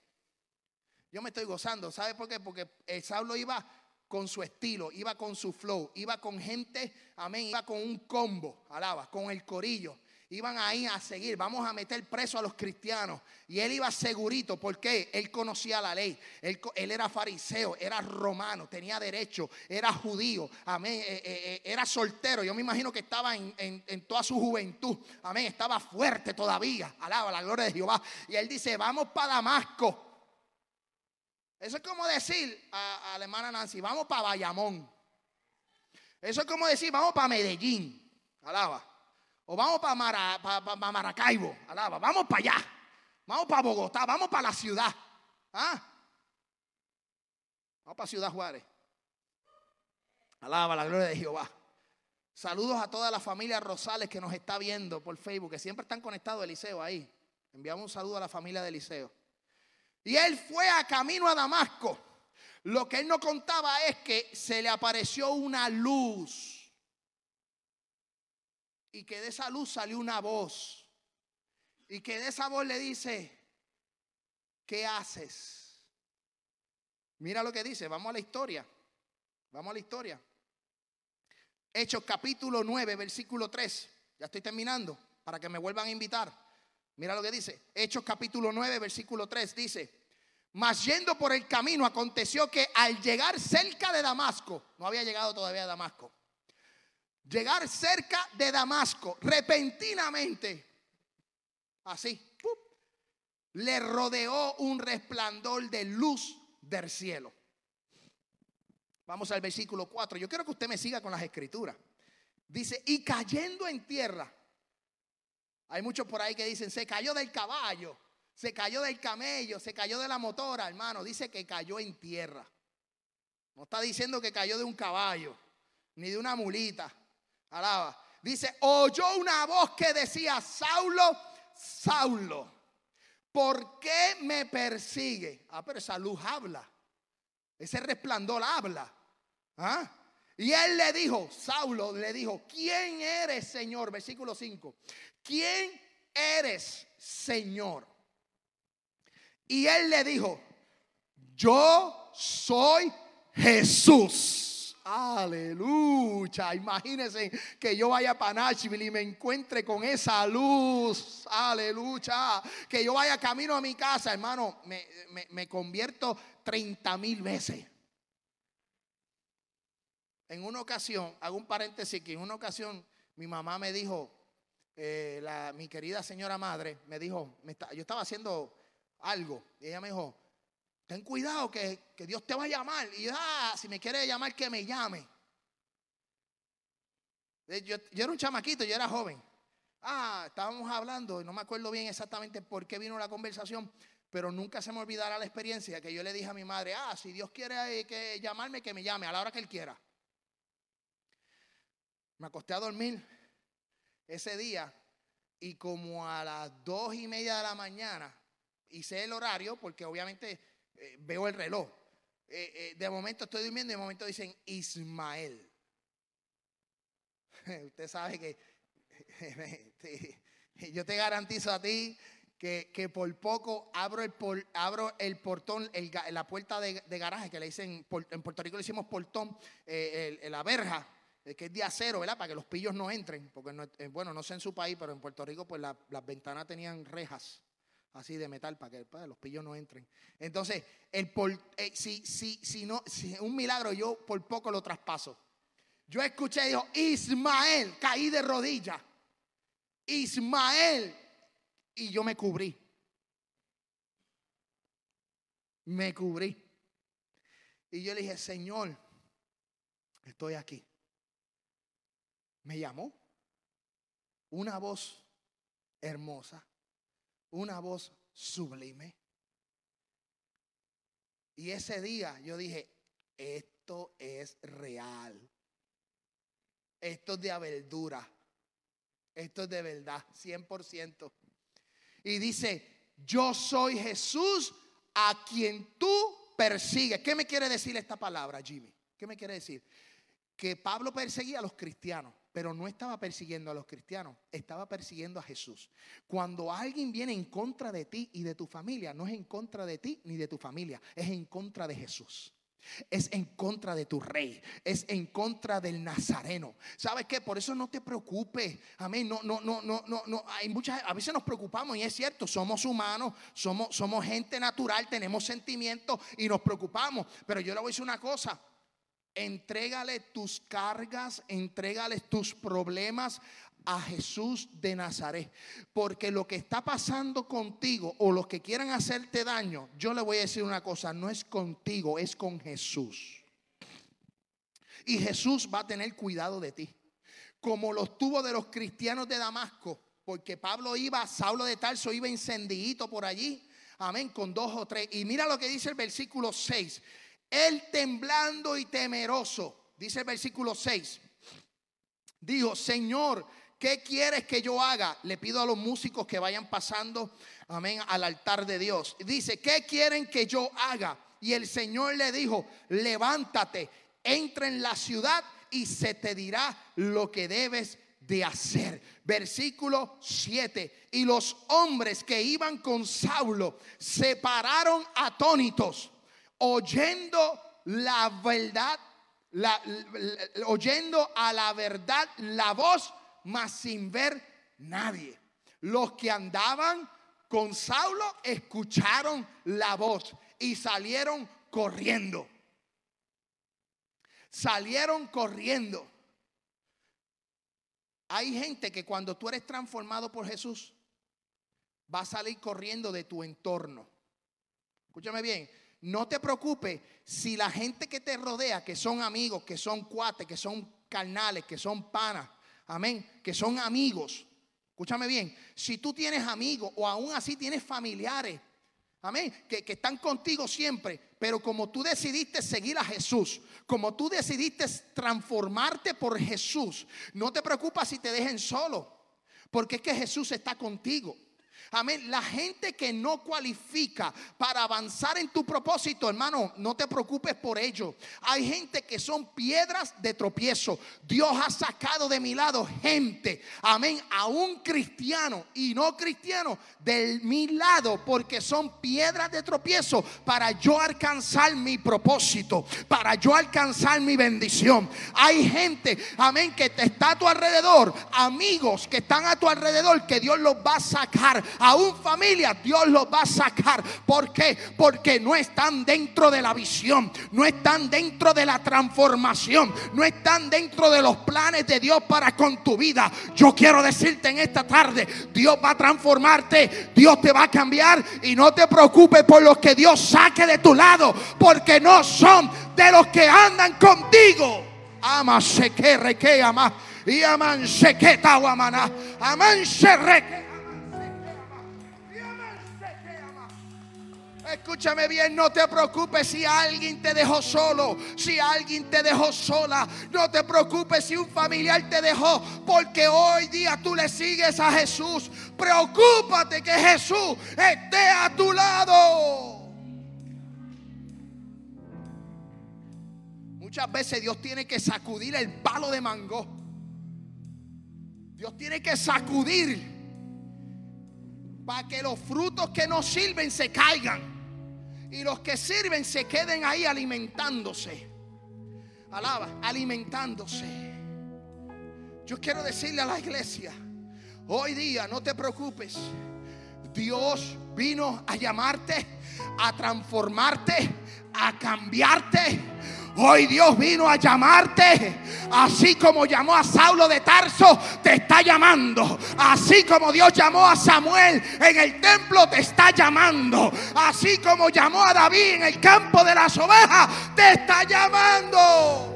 Yo me estoy gozando. ¿Sabe por qué? Porque el Saulo iba con su estilo, iba con su flow, iba con gente, amén, iba con un combo, alaba, con el corillo iban ahí a seguir, vamos a meter preso a los cristianos. Y él iba segurito, porque él conocía la ley, él, era fariseo, era romano, tenía derecho, era judío, amén, eh, eh, eh, era soltero. Yo me imagino que estaba en, toda su juventud, amén, estaba fuerte todavía, alaba la gloria de Jehová. Y él dice, vamos para Damasco. Eso es como decir a, a la hermana Nancy, vamos para Bayamón. Eso es como decir, vamos para Medellín, alaba. O vamos para Maracaibo, alaba. Vamos para allá. Vamos para Bogotá. Vamos para la ciudad. ¿Ah? Vamos para Ciudad Juárez. Alaba la gloria de Jehová. Saludos a toda la familia Rosales que nos está viendo por Facebook, que siempre están conectados Eliseo ahí. Enviamos un saludo a la familia de Eliseo. Y él fue a camino a Damasco. Lo que él no contaba es que se le apareció una luz y que de esa luz salió una voz. Y que de esa voz le dice, ¿qué haces? Mira lo que dice, vamos a la historia. Vamos a la historia. Hechos capítulo 9, versículo 3. Ya estoy terminando para que me vuelvan a invitar. Mira lo que dice. Hechos capítulo 9, versículo 3 dice, Mas yendo por el camino, aconteció que al llegar cerca de Damasco, no había llegado todavía a Damasco, llegar cerca de Damasco, repentinamente, así, le rodeó un resplandor de luz del cielo. Vamos al versículo 4. Yo quiero que usted me siga con las escrituras. Dice, y cayendo en tierra. Hay muchos por ahí que dicen, se cayó del caballo se cayó del camello, se cayó de la motora, hermano. Dice que cayó en tierra. No está diciendo que cayó de un caballo, ni de una mulita. Alaba. Dice, oyó una voz que decía, Saulo, Saulo, ¿por qué me persigue? Ah, pero esa luz habla. Ese resplandor habla. ¿Ah? Y él le dijo, Saulo le dijo, ¿quién eres, Señor? Versículo 5. ¿Quién eres, Señor? Y él le dijo, yo soy Jesús. Aleluya. Imagínense que yo vaya para Nashville y me encuentre con esa luz. Aleluya. Que yo vaya camino a mi casa, hermano. Me, convierto 30 mil veces. En una ocasión, hago un paréntesis que en una ocasión mi mamá me dijo, eh, la, mi querida señora madre, me dijo, yo estaba haciendo algo. Y ella me dijo, ten cuidado que, Dios te va a llamar. Y ah, si me quiere llamar, que me llame. Eh, yo, yo, era un chamaquito, yo era joven. Ah, estábamos hablando, no me acuerdo bien exactamente por qué vino la conversación, pero nunca se me olvidará la experiencia que yo le dije a mi madre, ah, si Dios quiere eh, que llamarme, que me llame a la hora que Él quiera. Me acosté a dormir ese día y como a las dos y media de la mañana hice el horario porque obviamente eh, veo el reloj. Eh, eh, de momento estoy durmiendo y de momento dicen Ismael. Usted sabe que yo te garantizo a ti que, por poco abro el, abro el portón, la puerta de, garaje, que le dicen, en Puerto Rico le decimos portón, la verja, que es de acero, ¿verdad? Para que los pillos no entren, porque bueno, no sé en su país, pero en Puerto Rico pues las ventanas tenían rejas así de metal para que los pillos no entren. Entonces, el eh, si, si, si, no, un milagro yo por poco lo traspaso. Yo escuché, dijo, Ismael, caí de rodillas. Ismael. Y yo me cubrí. Me cubrí. Y yo le dije, Señor, estoy aquí. Me llamó una voz hermosa una voz sublime. Y ese día yo dije, esto es real. Esto es de verdura. Esto es de verdad, 100%. Y dice, yo soy Jesús a quien tú persigues. ¿Qué me quiere decir esta palabra, Jimmy? ¿Qué me quiere decir? Que Pablo perseguía a los cristianos pero no estaba persiguiendo a los cristianos, estaba persiguiendo a Jesús. Cuando alguien viene en contra de ti y de tu familia, no es en contra de ti ni de tu familia, es en contra de Jesús. Es en contra de tu rey, es en contra del nazareno. ¿Sabes qué? Por eso no te preocupes. Amén. No, no, no, no, no, no. Hay muchas, a veces nos preocupamos y es cierto, somos humanos, somos, somos gente natural, tenemos sentimientos y nos preocupamos. Pero yo le voy a decir una cosa. Entrégale tus cargas, entrégale tus problemas a Jesús de Nazaret. Porque lo que está pasando contigo o los que quieran hacerte daño, yo le voy a decir una cosa, no es contigo, es con Jesús. Y Jesús va a tener cuidado de ti. Como los tuvo de los cristianos de Damasco. Porque Pablo iba, Saulo de Tarso iba encendido por allí. Amén, con dos o tres. Y mira lo que dice el versículo 6. Él temblando y temeroso, dice el versículo 6, dijo, Señor, ¿qué quieres que yo haga? Le pido a los músicos que vayan pasando, amén, al altar de Dios. Dice, ¿qué quieren que yo haga? Y el Señor le dijo, levántate, entra en la ciudad y se te dirá lo que debes de hacer. Versículo 7. Y los hombres que iban con Saulo se pararon atónitos oyendo la verdad, oyendo a la verdad la voz, mas sin ver nadie. Los que andaban con Saulo escucharon la voz y salieron corriendo. Salieron corriendo. Hay gente que cuando tú eres transformado por Jesús, va a salir corriendo de tu entorno. Escúchame bien, no te preocupes si la gente que te rodea, que son amigos, que son cuates, que son carnales, que son panas, amén, que son amigos. Escúchame bien, si tú tienes amigos o aún así tienes familiares, amén, que, que están contigo siempre, pero como tú decidiste seguir a Jesús, como tú decidiste transformarte por Jesús, no te preocupes si te dejen solo, porque es que Jesús está contigo. Amén. La gente que no cualifica para avanzar en tu propósito, hermano, no te preocupes por ello. Hay gente que son piedras de tropiezo. Dios ha sacado de mi lado gente, amén, a un cristiano y no cristiano de mi lado porque son piedras de tropiezo para yo alcanzar mi propósito, para yo alcanzar mi bendición. Hay gente, amén, que está a tu alrededor, amigos que están a tu alrededor que Dios los va a sacar aún familia, Dios los va a sacar. ¿Por qué? Porque no están dentro de la visión, no están dentro de la transformación, no están dentro de los planes de Dios para con tu vida. Yo quiero decirte en esta tarde, Dios va a transformarte, Dios te va a cambiar y no te preocupes por los que Dios saque de tu lado, porque no son de los que andan contigo. Ama se que reque ama y aman se que aman se reque. Escúchame bien, no te preocupes si alguien te dejó solo, si alguien te dejó sola. No te preocupes si un familiar te dejó, porque hoy día tú le sigues a Jesús. Preocúpate que Jesús esté a tu lado. Muchas veces Dios tiene que sacudir el palo de mango. Dios tiene que sacudir para que los frutos que no sirven se caigan y los que sirven se queden ahí alimentándose. Alaba, alimentándose. Yo quiero decirle a la iglesia, hoy día no te preocupes. Dios vino a llamarte, a transformarte, a cambiarte Hoy Dios vino a llamarte. Así como llamó a Saulo de Tarso, te está llamando. Así como Dios llamó a Samuel en el templo, te está llamando. Así como llamó a David en el campo de las ovejas, te está llamando.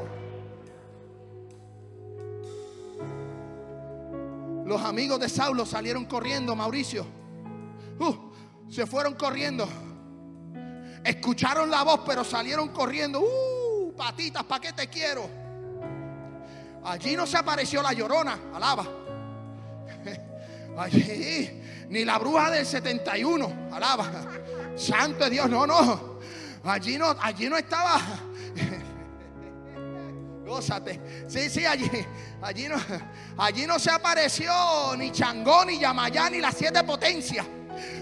Los amigos de Saulo salieron corriendo, Mauricio. Uh, se fueron corriendo. Escucharon la voz, pero salieron corriendo. Uh, patitas, ¿para qué te quiero? Allí no se apareció la llorona, alaba. Allí, ni la bruja del 71, alaba. Santo de Dios, no, no. Allí no, allí no estaba. Gózate. Sí, sí, allí, allí no, allí no se apareció ni Changó, ni Yamayá, ni las siete potencias.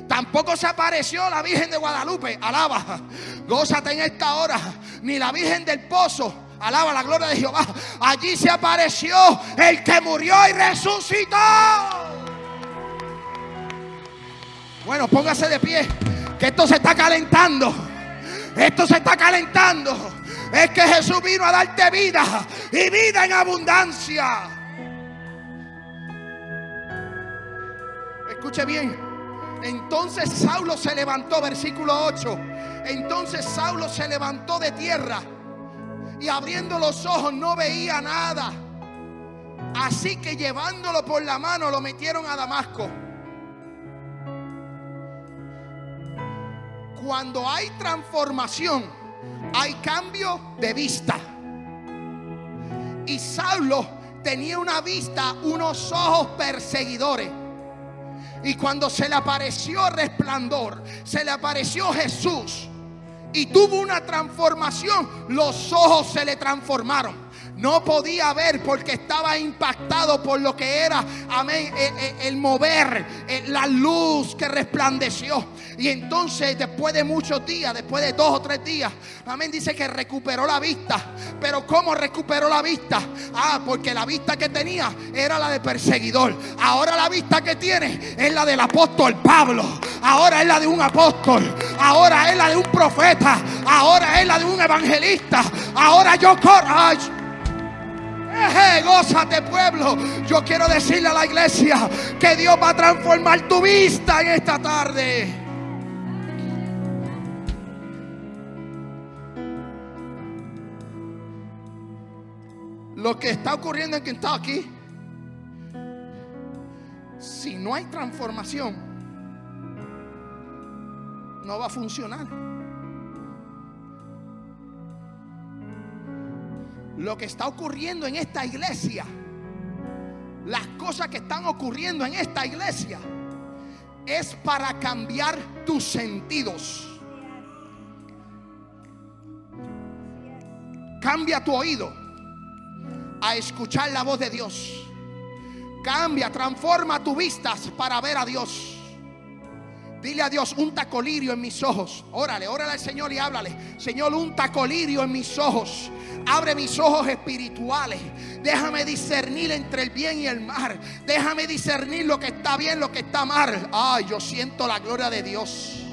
Tampoco se apareció la Virgen de Guadalupe. Alaba. Gózate en esta hora. Ni la Virgen del Pozo. Alaba la gloria de Jehová. Allí se apareció el que murió y resucitó. Bueno, póngase de pie. Que esto se está calentando. Esto se está calentando. Es que Jesús vino a darte vida y vida en abundancia. Escuche bien. Entonces Saulo se levantó, versículo 8. Entonces Saulo se levantó de tierra y abriendo los ojos no veía nada. Así que llevándolo por la mano lo metieron a Damasco. Cuando hay transformación, hay cambio de vista. Y Saulo tenía una vista, unos ojos perseguidores. Y cuando se le apareció resplandor, se le apareció Jesús y tuvo una transformación, los ojos se le transformaron no podía ver porque estaba impactado por lo que era, amén, el, e, el, mover, e, la luz que resplandeció. Y entonces después de muchos días, después de dos o tres días, amén, dice que recuperó la vista. Pero ¿cómo recuperó la vista? Ah, porque la vista que tenía era la de perseguidor. Ahora la vista que tiene es la del apóstol Pablo. Ahora es la de un apóstol. ahora es la de un profeta, ahora es la de un evangelista, ahora yo corro. Gózate pueblo. Yo quiero decirle a la iglesia que Dios va a transformar tu vista en esta tarde. Lo que está ocurriendo en Kentucky, si no hay transformación, no va a funcionar. Lo que está ocurriendo en esta iglesia, las cosas que están ocurriendo en esta iglesia, es para cambiar tus sentidos. Cambia tu oído a escuchar la voz de Dios. Cambia, transforma tus vistas para ver a Dios. Dile a Dios, un tacolirio en mis ojos. Órale, órale al Señor y háblale. Señor, un tacolirio en mis ojos. Abre mis ojos espirituales. Déjame discernir entre el bien y el mal. Déjame discernir lo que está bien, lo que está mal. Ay, yo siento la gloria de Dios.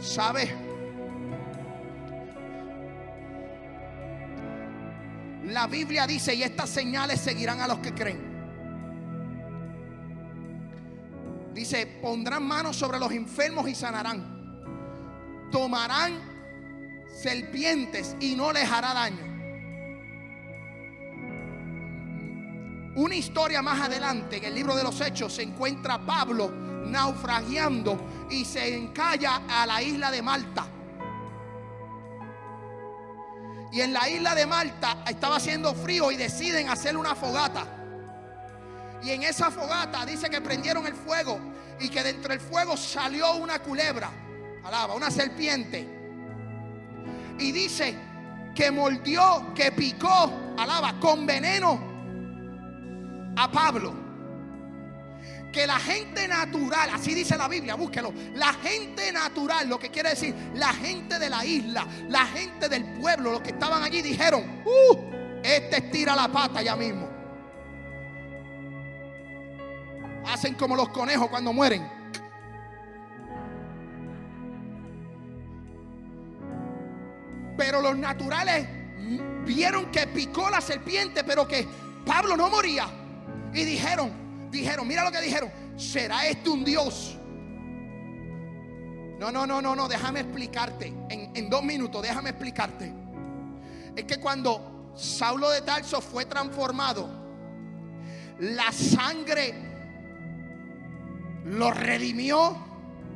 ¿Sabe? La Biblia dice, y estas señales seguirán a los que creen. Dice, pondrán manos sobre los enfermos y sanarán. Tomarán serpientes y no les hará daño. Una historia más adelante, en el libro de los Hechos, se encuentra Pablo naufragiando y se encalla a la isla de Malta. Y en la isla de Malta estaba haciendo frío y deciden hacer una fogata. Y en esa fogata dice que prendieron el fuego y que dentro del fuego salió una culebra, alaba, una serpiente. Y dice que mordió, que picó, alaba, con veneno a Pablo. Que la gente natural, así dice la Biblia, búsquelo. La gente natural, lo que quiere decir, la gente de la isla, la gente del pueblo, los que estaban allí dijeron, uh, este estira la pata ya mismo. Hacen como los conejos cuando mueren. Pero los naturales vieron que picó la serpiente, pero que Pablo no moría. Y dijeron, dijeron, mira lo que dijeron, ¿será este un Dios? No, no, no, no, no, déjame explicarte. En, dos minutos, déjame explicarte. Es que cuando Saulo de Tarso fue transformado, la sangre lo redimió,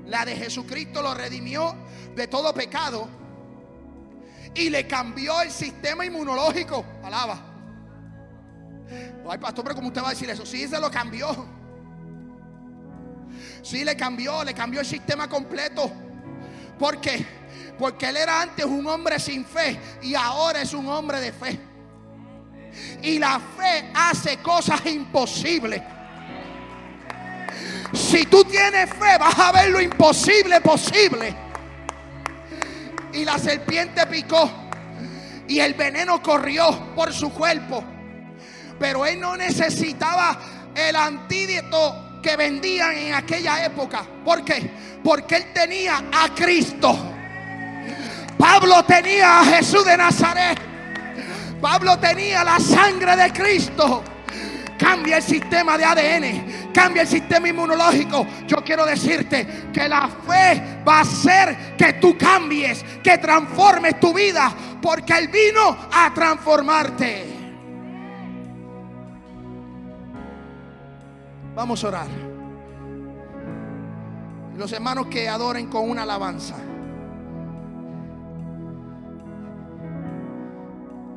la de Jesucristo lo redimió de todo pecado y le cambió el sistema inmunológico. Alaba. Ay, pastor, pero ¿cómo usted va a decir eso? Sí, se lo cambió. Sí, le cambió, le cambió el sistema completo. ¿Por qué? Porque él era antes un hombre sin fe y ahora es un hombre de fe. Y la fe hace cosas imposibles. Si tú tienes fe, vas a ver lo imposible posible. Y la serpiente picó y el veneno corrió por su cuerpo. Pero él no necesitaba el antídoto que vendían en aquella época. ¿Por qué? Porque él tenía a Cristo. Pablo tenía a Jesús de Nazaret. Pablo tenía la sangre de Cristo. Cambia el sistema de ADN, cambia el sistema inmunológico. Yo quiero decirte que la fe va a hacer que tú cambies, que transformes tu vida, porque Él vino a transformarte. Vamos a orar. Los hermanos que adoren con una alabanza.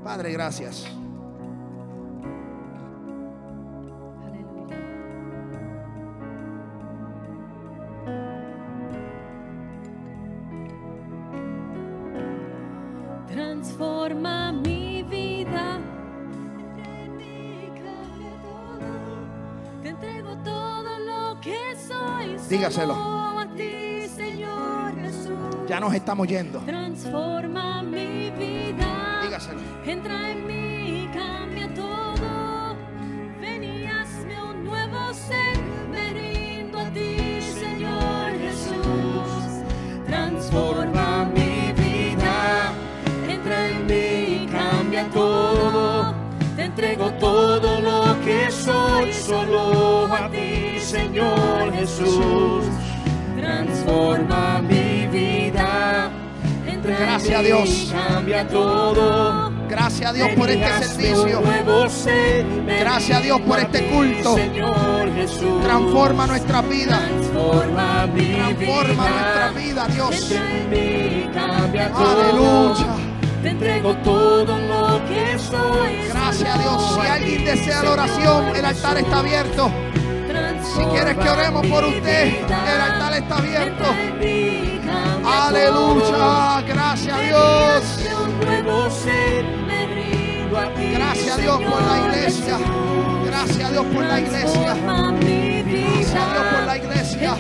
Padre, gracias. Dígaselo. Ya nos estamos yendo. Transforma mi vida. Dígaselo. Entra en mí, y cambia todo. Ven y hazme un nuevo ser. Me rindo a ti, Señor Jesús. Transforma mi vida. Entra en mí, y cambia todo. Te entrego todo lo que soy, solo a ti, Señor Jesús. Transforma mi vida. Entra en Gracias a Dios. Cambia todo. Gracias a Dios por este servicio. Gracias a Dios por este culto. Transforma nuestra vida. Transforma nuestra vida, Dios. Aleluya. Te entrego todo lo que soy. Gracias a Dios. Si alguien desea la oración, el altar está abierto. Si quieres que oremos por usted, el altar está abierto. Aleluya. Gracias a Dios. Gracias a Dios por la iglesia. Gracias a Dios por la iglesia. Gracias a Dios por la iglesia.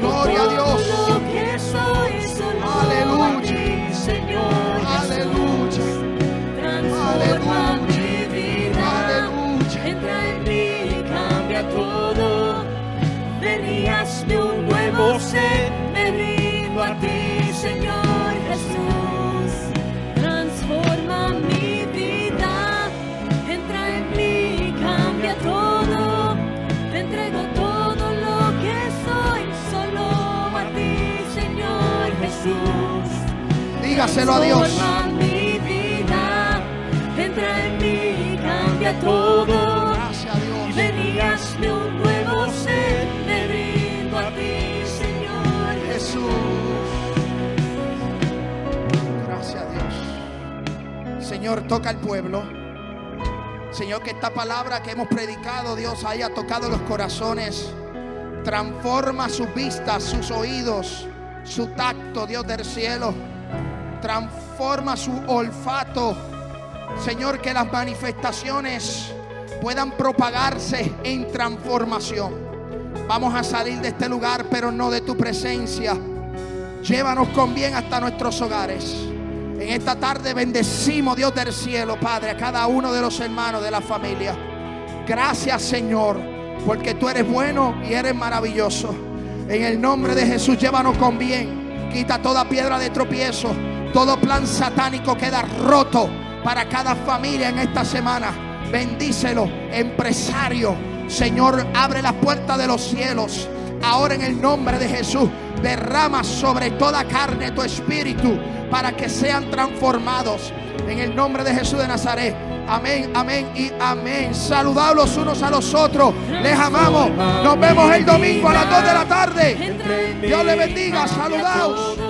Gloria a Dios. lo hazme un nuevo ser. Me rindo a ti, Señor Jesús. Transforma mi vida, entra en mí, cambia todo. Te entrego todo lo que soy, solo a ti, Señor Jesús. Dígaselo a Dios. Transforma mi vida, entra en mí, cambia todo. Señor, toca al pueblo. Señor, que esta palabra que hemos predicado, Dios, haya tocado los corazones. Transforma sus vistas, sus oídos, su tacto, Dios del cielo. Transforma su olfato. Señor, que las manifestaciones puedan propagarse en transformación. Vamos a salir de este lugar, pero no de tu presencia. Llévanos con bien hasta nuestros hogares. En esta tarde bendecimos, Dios del cielo, Padre, a cada uno de los hermanos de la familia. Gracias, Señor, porque tú eres bueno y eres maravilloso. En el nombre de Jesús, llévanos con bien. Quita toda piedra de tropiezo. Todo plan satánico queda roto para cada familia en esta semana. Bendícelo, empresario. Señor, abre las puertas de los cielos. Ahora en el nombre de Jesús, derrama sobre toda carne tu espíritu para que sean transformados. En el nombre de Jesús de Nazaret. Amén, amén y amén. Saludados los unos a los otros. Les amamos. Nos vemos el domingo a las 2 de la tarde. Dios le bendiga. Saludaos.